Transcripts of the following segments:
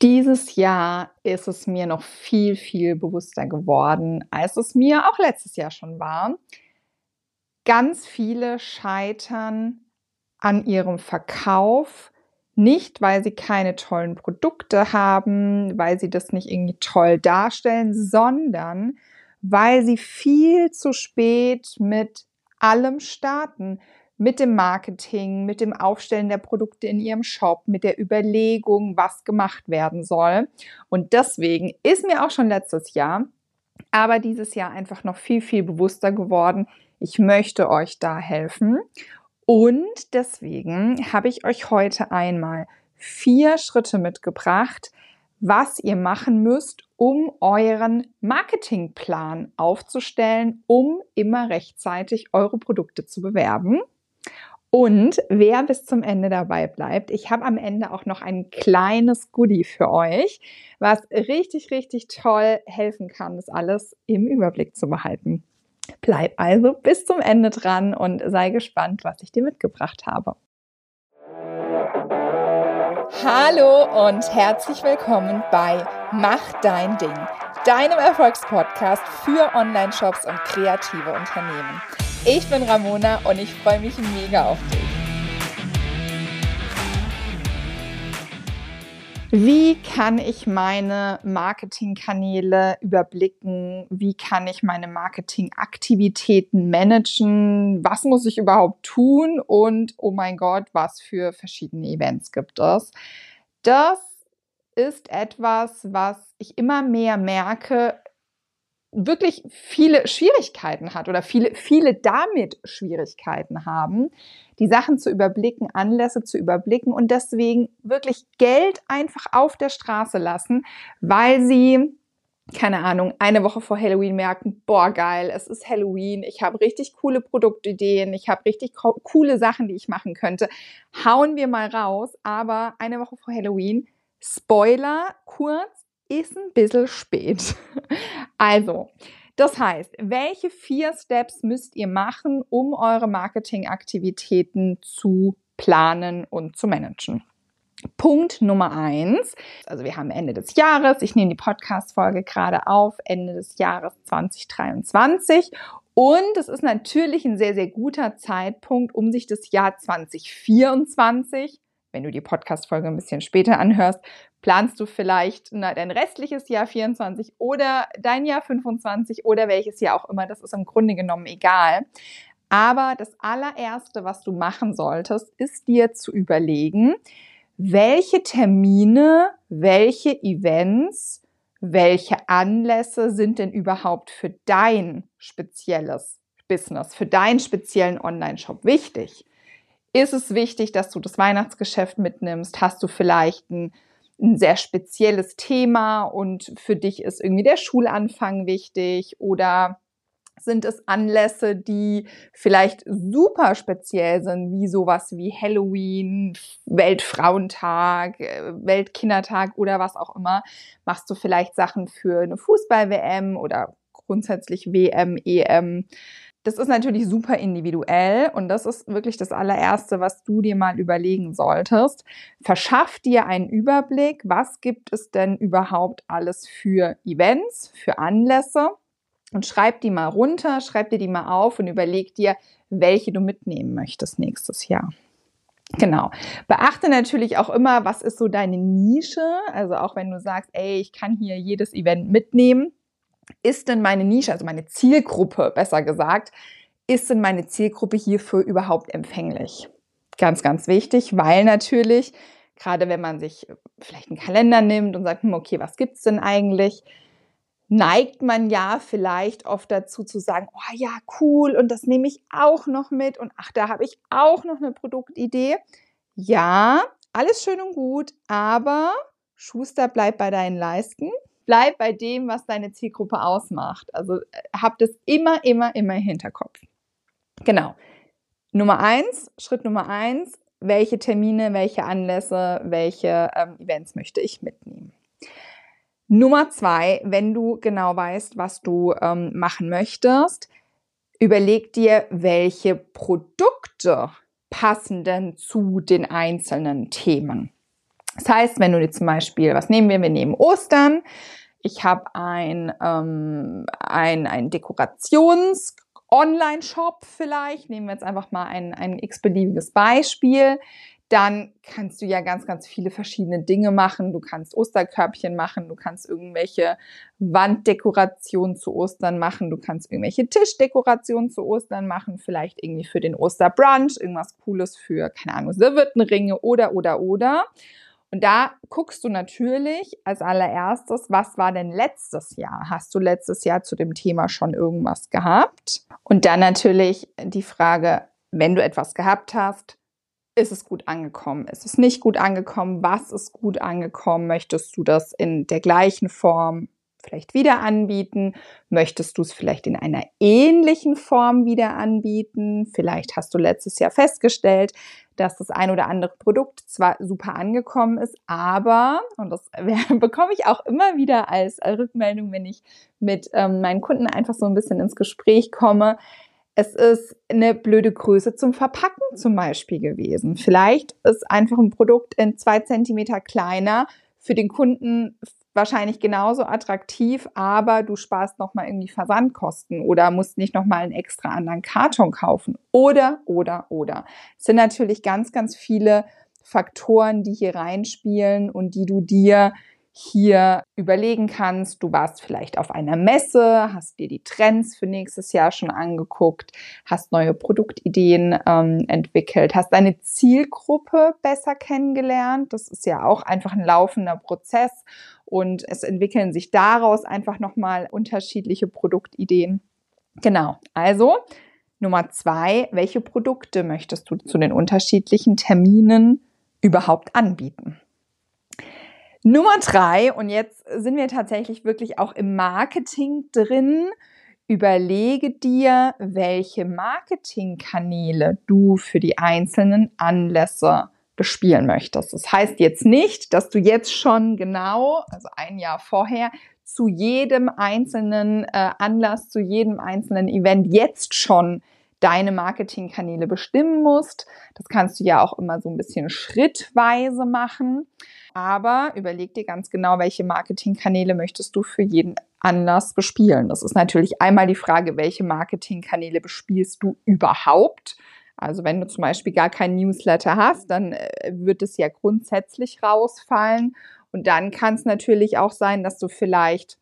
Dieses Jahr ist es mir noch viel, viel bewusster geworden, als es mir auch letztes Jahr schon war. Ganz viele scheitern an ihrem Verkauf, nicht weil sie keine tollen Produkte haben, weil sie das nicht irgendwie toll darstellen, sondern weil sie viel zu spät mit allem starten, mit dem Marketing, mit dem Aufstellen der Produkte in ihrem Shop, mit der Überlegung, was gemacht werden soll. Und deswegen ist mir auch schon letztes Jahr, aber dieses Jahr einfach noch viel, viel bewusster geworden. Ich möchte euch da helfen. Und deswegen habe ich euch heute einmal vier Schritte mitgebracht, was ihr machen müsst, um euren Marketingplan aufzustellen, um immer rechtzeitig eure Produkte zu bewerben. Und wer bis zum Ende dabei bleibt, ich habe am Ende auch noch ein kleines Goodie für euch, was richtig, richtig toll helfen kann, das alles im Überblick zu behalten. Bleib also bis zum Ende dran und sei gespannt, was ich dir mitgebracht habe. Hallo und herzlich willkommen bei Mach dein Ding, deinem Erfolgspodcast für Online-Shops und kreative Unternehmen. Ich bin Ramona und ich freue mich mega auf dich. Wie kann ich meine Marketingkanäle überblicken? Wie kann ich meine Marketingaktivitäten managen? Was muss ich überhaupt tun? Und oh mein Gott, was für verschiedene Events gibt es? Das ist etwas, was ich immer mehr merke, wirklich viele Schwierigkeiten hat oder viele, viele damit Schwierigkeiten haben, die Sachen zu überblicken, Anlässe zu überblicken und deswegen wirklich Geld einfach auf der Straße lassen, weil sie keine Ahnung, eine Woche vor Halloween merken, boah, geil, es ist Halloween, ich habe richtig coole Produktideen, ich habe richtig coole Sachen, die ich machen könnte. Hauen wir mal raus, aber eine Woche vor Halloween, Spoiler kurz, ist ein bisschen spät. Also, das heißt, welche vier Steps müsst ihr machen, um eure Marketingaktivitäten zu planen und zu managen? Punkt Nummer eins. Also wir haben Ende des Jahres. Ich nehme die Podcast-Folge gerade auf, Ende des Jahres 2023. Und es ist natürlich ein sehr, sehr guter Zeitpunkt, um sich das Jahr 2024 wenn du die Podcast-Folge ein bisschen später anhörst, planst du vielleicht na, dein restliches Jahr 24 oder dein Jahr 25 oder welches Jahr auch immer. Das ist im Grunde genommen egal. Aber das allererste, was du machen solltest, ist dir zu überlegen, welche Termine, welche Events, welche Anlässe sind denn überhaupt für dein spezielles Business, für deinen speziellen Online-Shop wichtig? Ist es wichtig, dass du das Weihnachtsgeschäft mitnimmst? Hast du vielleicht ein, ein sehr spezielles Thema und für dich ist irgendwie der Schulanfang wichtig oder sind es Anlässe, die vielleicht super speziell sind, wie sowas wie Halloween, Weltfrauentag, äh, Weltkindertag oder was auch immer? Machst du vielleicht Sachen für eine Fußball-WM oder grundsätzlich WM, EM? Das ist natürlich super individuell und das ist wirklich das allererste, was du dir mal überlegen solltest. Verschaff dir einen Überblick, was gibt es denn überhaupt alles für Events, für Anlässe und schreib die mal runter, schreib dir die mal auf und überleg dir, welche du mitnehmen möchtest nächstes Jahr. Genau. Beachte natürlich auch immer, was ist so deine Nische? Also auch wenn du sagst, ey, ich kann hier jedes Event mitnehmen, ist denn meine Nische, also meine Zielgruppe, besser gesagt, ist denn meine Zielgruppe hierfür überhaupt empfänglich? Ganz, ganz wichtig, weil natürlich, gerade wenn man sich vielleicht einen Kalender nimmt und sagt, hm, okay, was gibt's denn eigentlich? Neigt man ja vielleicht oft dazu zu sagen, oh ja, cool, und das nehme ich auch noch mit und ach, da habe ich auch noch eine Produktidee. Ja, alles schön und gut, aber Schuster bleibt bei deinen Leisten bleib bei dem, was deine Zielgruppe ausmacht. Also äh, habt es immer, immer, immer im Hinterkopf. Genau. Nummer eins, Schritt Nummer eins, welche Termine, welche Anlässe, welche ähm, Events möchte ich mitnehmen. Nummer zwei, wenn du genau weißt, was du ähm, machen möchtest, überleg dir, welche Produkte passen denn zu den einzelnen Themen. Das heißt, wenn du dir zum Beispiel, was nehmen wir? Wir nehmen Ostern. Ich habe ein, ähm, ein, ein Dekorations- Online-Shop vielleicht, nehmen wir jetzt einfach mal ein, ein x-beliebiges Beispiel, dann kannst du ja ganz, ganz viele verschiedene Dinge machen. Du kannst Osterkörbchen machen, du kannst irgendwelche Wanddekorationen zu Ostern machen, du kannst irgendwelche Tischdekorationen zu Ostern machen, vielleicht irgendwie für den Osterbrunch, irgendwas Cooles für, keine Ahnung, Serviettenringe oder, oder, oder. Und da guckst du natürlich als allererstes, was war denn letztes Jahr? Hast du letztes Jahr zu dem Thema schon irgendwas gehabt? Und dann natürlich die Frage, wenn du etwas gehabt hast, ist es gut angekommen? Ist es nicht gut angekommen? Was ist gut angekommen? Möchtest du das in der gleichen Form vielleicht wieder anbieten? Möchtest du es vielleicht in einer ähnlichen Form wieder anbieten? Vielleicht hast du letztes Jahr festgestellt, dass das ein oder andere Produkt zwar super angekommen ist, aber, und das bekomme ich auch immer wieder als Rückmeldung, wenn ich mit ähm, meinen Kunden einfach so ein bisschen ins Gespräch komme, es ist eine blöde Größe zum Verpacken zum Beispiel gewesen. Vielleicht ist einfach ein Produkt in zwei Zentimeter kleiner für den Kunden wahrscheinlich genauso attraktiv, aber du sparst nochmal irgendwie Versandkosten oder musst nicht nochmal einen extra anderen Karton kaufen. Oder, oder, oder. Es sind natürlich ganz, ganz viele Faktoren, die hier reinspielen und die du dir hier überlegen kannst. Du warst vielleicht auf einer Messe, hast dir die Trends für nächstes Jahr schon angeguckt, hast neue Produktideen ähm, entwickelt, hast deine Zielgruppe besser kennengelernt. Das ist ja auch einfach ein laufender Prozess und es entwickeln sich daraus einfach nochmal unterschiedliche Produktideen. Genau, also Nummer zwei, welche Produkte möchtest du zu den unterschiedlichen Terminen überhaupt anbieten? Nummer drei, und jetzt sind wir tatsächlich wirklich auch im Marketing drin. Überlege dir, welche Marketingkanäle du für die einzelnen Anlässe bespielen möchtest. Das heißt jetzt nicht, dass du jetzt schon genau, also ein Jahr vorher, zu jedem einzelnen äh, Anlass, zu jedem einzelnen Event jetzt schon deine Marketingkanäle bestimmen musst. Das kannst du ja auch immer so ein bisschen schrittweise machen. Aber überleg dir ganz genau, welche Marketingkanäle möchtest du für jeden Anlass bespielen. Das ist natürlich einmal die Frage, welche Marketingkanäle bespielst du überhaupt? Also wenn du zum Beispiel gar kein Newsletter hast, dann äh, wird es ja grundsätzlich rausfallen. Und dann kann es natürlich auch sein, dass du vielleicht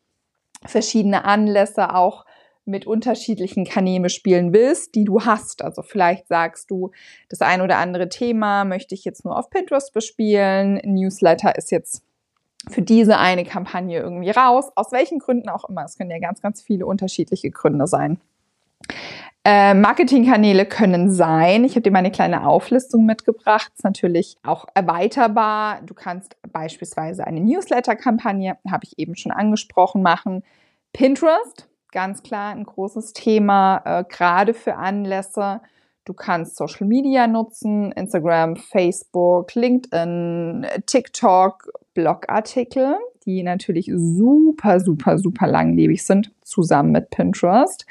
verschiedene Anlässe auch mit unterschiedlichen Kanälen spielen willst, die du hast. Also vielleicht sagst du, das ein oder andere Thema möchte ich jetzt nur auf Pinterest bespielen. Newsletter ist jetzt für diese eine Kampagne irgendwie raus. Aus welchen Gründen auch immer. Es können ja ganz, ganz viele unterschiedliche Gründe sein. Äh, Marketingkanäle können sein. Ich habe dir mal eine kleine Auflistung mitgebracht. Ist natürlich auch erweiterbar. Du kannst beispielsweise eine Newsletter-Kampagne, habe ich eben schon angesprochen, machen. Pinterest ganz klar ein großes Thema, äh, gerade für Anlässe. Du kannst Social Media nutzen, Instagram, Facebook, LinkedIn, TikTok, Blogartikel, die natürlich super, super, super langlebig sind, zusammen mit Pinterest.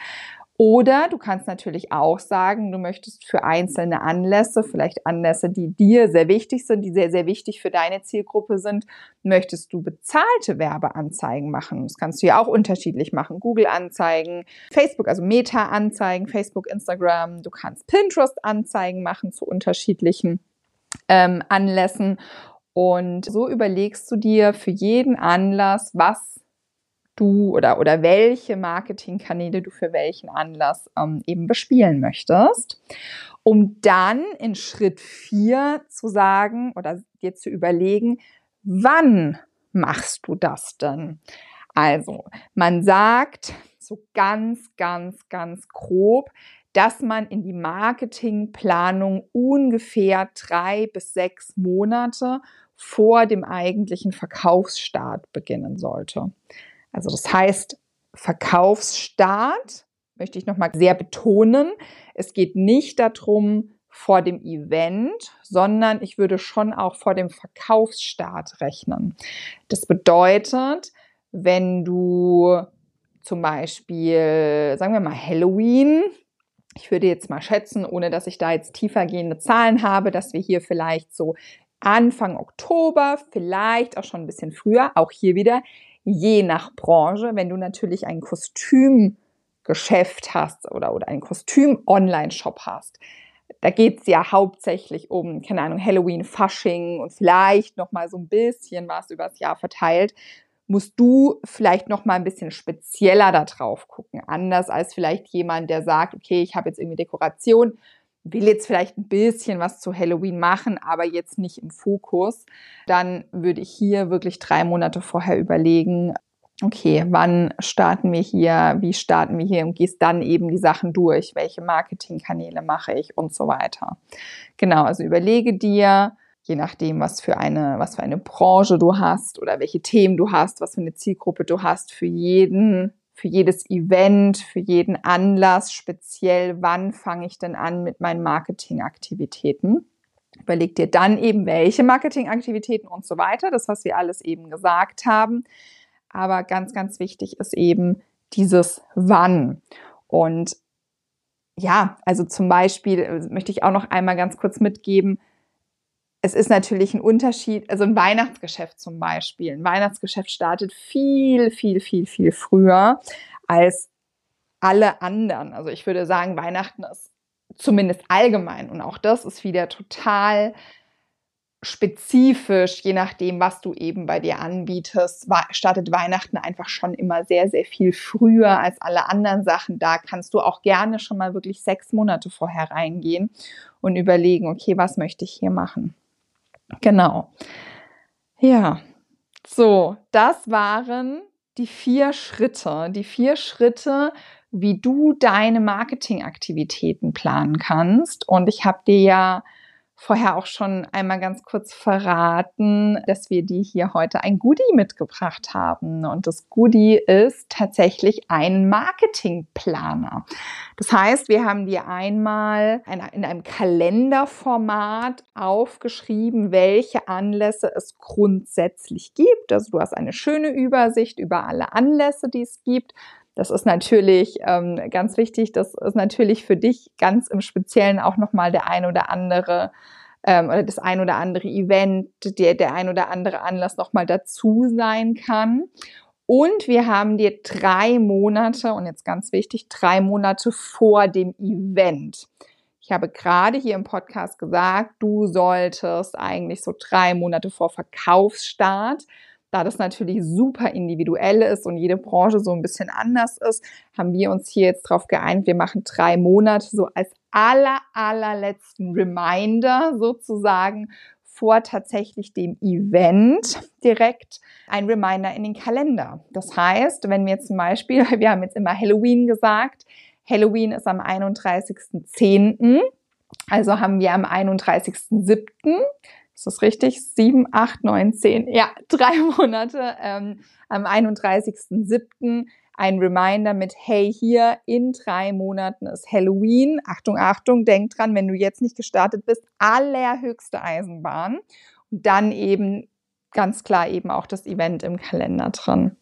Oder du kannst natürlich auch sagen, du möchtest für einzelne Anlässe, vielleicht Anlässe, die dir sehr wichtig sind, die sehr, sehr wichtig für deine Zielgruppe sind, möchtest du bezahlte Werbeanzeigen machen. Das kannst du ja auch unterschiedlich machen. Google-Anzeigen, Facebook, also Meta-Anzeigen, Facebook, Instagram. Du kannst Pinterest-Anzeigen machen zu unterschiedlichen ähm, Anlässen. Und so überlegst du dir für jeden Anlass, was du oder, oder welche Marketingkanäle du für welchen Anlass ähm, eben bespielen möchtest, um dann in Schritt vier zu sagen oder dir zu überlegen, wann machst du das denn? Also, man sagt so ganz, ganz, ganz grob, dass man in die Marketingplanung ungefähr drei bis sechs Monate vor dem eigentlichen Verkaufsstart beginnen sollte. Also das heißt, Verkaufsstart möchte ich nochmal sehr betonen. Es geht nicht darum, vor dem Event, sondern ich würde schon auch vor dem Verkaufsstart rechnen. Das bedeutet, wenn du zum Beispiel, sagen wir mal, Halloween, ich würde jetzt mal schätzen, ohne dass ich da jetzt tiefergehende Zahlen habe, dass wir hier vielleicht so Anfang Oktober, vielleicht auch schon ein bisschen früher, auch hier wieder, je nach Branche. Wenn du natürlich ein Kostümgeschäft hast oder, oder einen Kostüm-Online-Shop hast, da geht's ja hauptsächlich um, keine Ahnung, Halloween, Fasching und vielleicht noch mal so ein bisschen was übers Jahr verteilt, musst du vielleicht noch mal ein bisschen spezieller da drauf gucken, anders als vielleicht jemand, der sagt, okay, ich habe jetzt irgendwie Dekoration, will jetzt vielleicht ein bisschen was zu Halloween machen, aber jetzt nicht im Fokus, dann würde ich hier wirklich drei Monate vorher überlegen, okay, wann starten wir hier, wie starten wir hier und gehst dann eben die Sachen durch, welche Marketingkanäle mache ich und so weiter. Genau, also überlege dir, je nachdem, was für eine, was für eine Branche du hast oder welche Themen du hast, was für eine Zielgruppe du hast, für jeden, für jedes Event, für jeden Anlass speziell, wann fange ich denn an mit meinen Marketingaktivitäten. Überleg dir dann eben, welche Marketingaktivitäten und so weiter, das, was wir alles eben gesagt haben. Aber ganz, ganz wichtig ist eben dieses Wann. Und ja, also zum Beispiel äh, möchte ich auch noch einmal ganz kurz mitgeben, es ist natürlich ein Unterschied, also ein Weihnachtsgeschäft zum Beispiel. Ein Weihnachtsgeschäft startet viel, viel, viel, viel früher als alle anderen. Also ich würde sagen, Weihnachten ist zumindest allgemein und auch das ist wieder total spezifisch, je nachdem, was du eben bei dir anbietest, startet Weihnachten einfach schon immer sehr, sehr viel früher als alle anderen Sachen. Da kannst du auch gerne schon mal wirklich sechs Monate vorher reingehen und überlegen, okay, was möchte ich hier machen? Genau. Ja, so, das waren die vier Schritte, die vier Schritte, wie du deine Marketingaktivitäten planen kannst. Und ich habe dir ja vorher auch schon einmal ganz kurz verraten, dass wir dir hier heute ein Goodie mitgebracht haben. Und das Goodie ist tatsächlich ein Marketingplaner. Das heißt, wir haben dir einmal in einem Kalenderformat aufgeschrieben, welche Anlässe es grundsätzlich gibt. Also du hast eine schöne Übersicht über alle Anlässe, die es gibt. Das ist natürlich ähm, ganz wichtig. Das ist natürlich für dich ganz im Speziellen auch nochmal der ein oder andere ähm, oder das ein oder andere Event, der, der ein oder andere Anlass nochmal dazu sein kann. Und wir haben dir drei Monate, und jetzt ganz wichtig, drei Monate vor dem Event. Ich habe gerade hier im Podcast gesagt, du solltest eigentlich so drei Monate vor Verkaufsstart da das natürlich super individuell ist und jede Branche so ein bisschen anders ist, haben wir uns hier jetzt darauf geeinigt, wir machen drei Monate so als aller, allerletzten Reminder sozusagen vor tatsächlich dem Event direkt ein Reminder in den Kalender. Das heißt, wenn wir zum Beispiel, wir haben jetzt immer Halloween gesagt, Halloween ist am 31.10., also haben wir am 31.07. Ist das richtig? Sieben, acht, neun, zehn. Ja, drei Monate. Ähm, am 31.07. ein Reminder mit, hey, hier in drei Monaten ist Halloween. Achtung, Achtung, denk dran, wenn du jetzt nicht gestartet bist, allerhöchste Eisenbahn. Und dann eben ganz klar eben auch das Event im Kalender drin.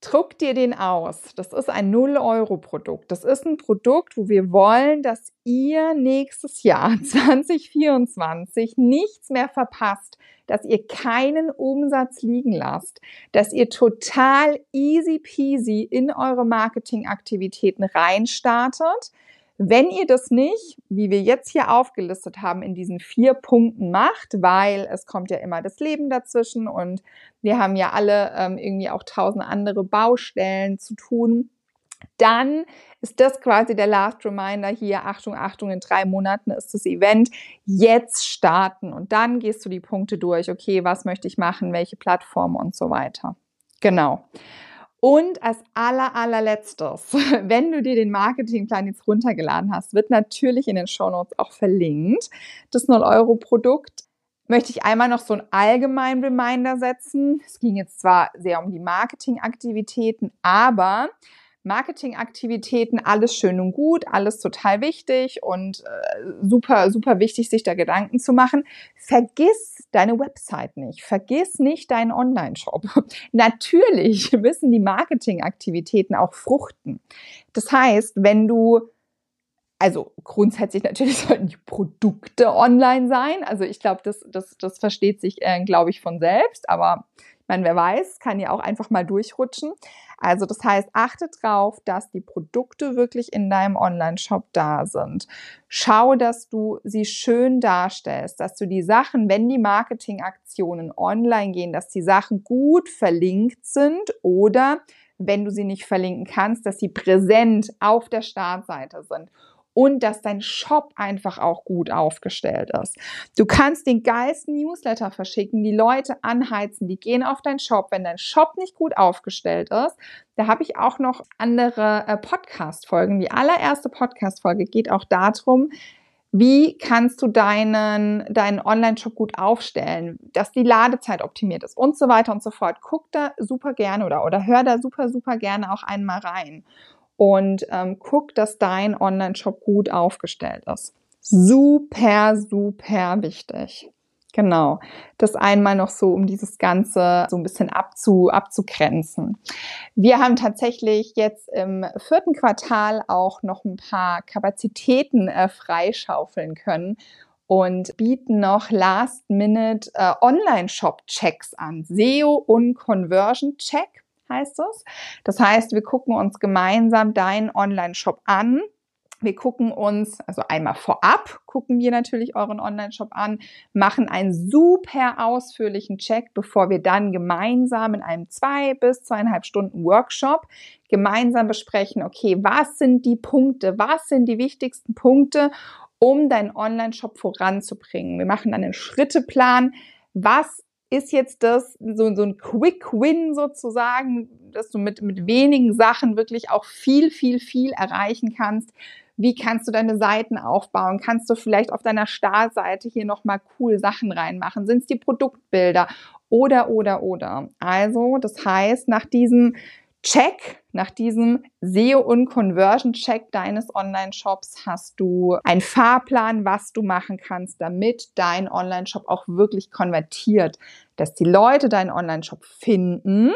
Druck dir den aus. Das ist ein 0-Euro-Produkt. Das ist ein Produkt, wo wir wollen, dass ihr nächstes Jahr 2024 nichts mehr verpasst, dass ihr keinen Umsatz liegen lasst, dass ihr total easy peasy in eure Marketingaktivitäten reinstartet, wenn ihr das nicht, wie wir jetzt hier aufgelistet haben, in diesen vier Punkten macht, weil es kommt ja immer das Leben dazwischen und wir haben ja alle ähm, irgendwie auch tausend andere Baustellen zu tun, dann ist das quasi der Last Reminder hier. Achtung, Achtung, in drei Monaten ist das Event. Jetzt starten und dann gehst du die Punkte durch. Okay, was möchte ich machen? Welche Plattform und so weiter. Genau. Und als aller, allerletztes, wenn du dir den Marketingplan jetzt runtergeladen hast, wird natürlich in den Shownotes auch verlinkt. Das 0-Euro-Produkt möchte ich einmal noch so einen allgemeinen Reminder setzen. Es ging jetzt zwar sehr um die Marketingaktivitäten, aber Marketingaktivitäten, alles schön und gut, alles total wichtig und äh, super, super wichtig, sich da Gedanken zu machen. Vergiss deine Website nicht. Vergiss nicht deinen Online-Shop. Natürlich müssen die Marketingaktivitäten auch fruchten. Das heißt, wenn du also grundsätzlich natürlich sollten die Produkte online sein. Also ich glaube, das, das, das versteht sich, äh, glaube ich, von selbst. Aber meine, wer weiß, kann ja auch einfach mal durchrutschen. Also das heißt, achte drauf, dass die Produkte wirklich in deinem Online-Shop da sind. Schau, dass du sie schön darstellst, dass du die Sachen, wenn die Marketingaktionen online gehen, dass die Sachen gut verlinkt sind oder wenn du sie nicht verlinken kannst, dass sie präsent auf der Startseite sind und dass dein Shop einfach auch gut aufgestellt ist. Du kannst den geilsten Newsletter verschicken, die Leute anheizen, die gehen auf deinen Shop. Wenn dein Shop nicht gut aufgestellt ist, da habe ich auch noch andere äh, Podcast-Folgen. Die allererste Podcast-Folge geht auch darum, wie kannst du deinen, deinen Online-Shop gut aufstellen, dass die Ladezeit optimiert ist und so weiter und so fort. Guck da super gerne oder, oder hör da super, super gerne auch einmal rein und ähm, guck, dass dein Online-Shop gut aufgestellt ist. Super, super wichtig. Genau. Das einmal noch so, um dieses Ganze so ein bisschen abzu, abzugrenzen. Wir haben tatsächlich jetzt im vierten Quartal auch noch ein paar Kapazitäten äh, freischaufeln können und bieten noch Last-Minute äh, Online-Shop-Checks an. SEO und Conversion-Check heißt es. Das heißt, wir gucken uns gemeinsam deinen Online-Shop an. Wir gucken uns, also einmal vorab gucken wir natürlich euren Online-Shop an, machen einen super ausführlichen Check, bevor wir dann gemeinsam in einem zwei bis zweieinhalb Stunden Workshop gemeinsam besprechen, okay, was sind die Punkte, was sind die wichtigsten Punkte, um deinen Online-Shop voranzubringen. Wir machen dann einen Schritteplan, was ist jetzt das so, so ein Quick Win sozusagen, dass du mit, mit wenigen Sachen wirklich auch viel, viel, viel erreichen kannst. Wie kannst du deine Seiten aufbauen? Kannst du vielleicht auf deiner Startseite hier nochmal cool Sachen reinmachen? Sind es die Produktbilder? Oder, oder, oder. Also, das heißt, nach diesem Check, nach diesem SEO und Conversion Check deines Online-Shops hast du einen Fahrplan, was du machen kannst, damit dein Online-Shop auch wirklich konvertiert, dass die Leute deinen Online-Shop finden,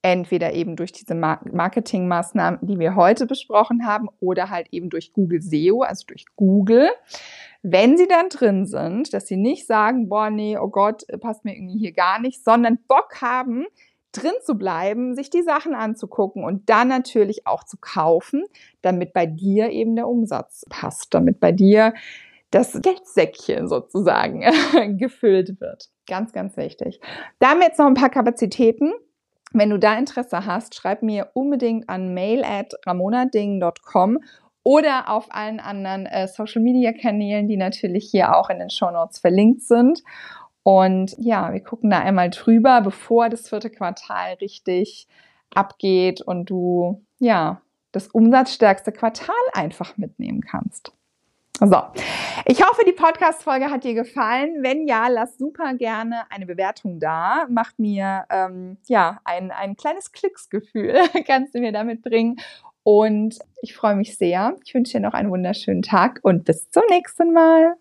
entweder eben durch diese Marketingmaßnahmen, die wir heute besprochen haben, oder halt eben durch Google SEO, also durch Google. Wenn sie dann drin sind, dass sie nicht sagen, boah, nee, oh Gott, passt mir irgendwie hier gar nicht, sondern Bock haben, drin zu bleiben, sich die Sachen anzugucken und dann natürlich auch zu kaufen, damit bei dir eben der Umsatz passt, damit bei dir das Geldsäckchen sozusagen gefüllt wird. Ganz, ganz wichtig. Da haben wir jetzt noch ein paar Kapazitäten. Wenn du da Interesse hast, schreib mir unbedingt an mail at ramonading.com oder auf allen anderen äh, Social Media Kanälen, die natürlich hier auch in den Show Notes verlinkt sind. Und ja, wir gucken da einmal drüber, bevor das vierte Quartal richtig abgeht und du ja das umsatzstärkste Quartal einfach mitnehmen kannst. So, ich hoffe, die Podcast-Folge hat dir gefallen. Wenn ja, lass super gerne eine Bewertung da. Macht mir ähm, ja ein, ein kleines Klicksgefühl, kannst du mir damit bringen. Und ich freue mich sehr. Ich wünsche dir noch einen wunderschönen Tag und bis zum nächsten Mal.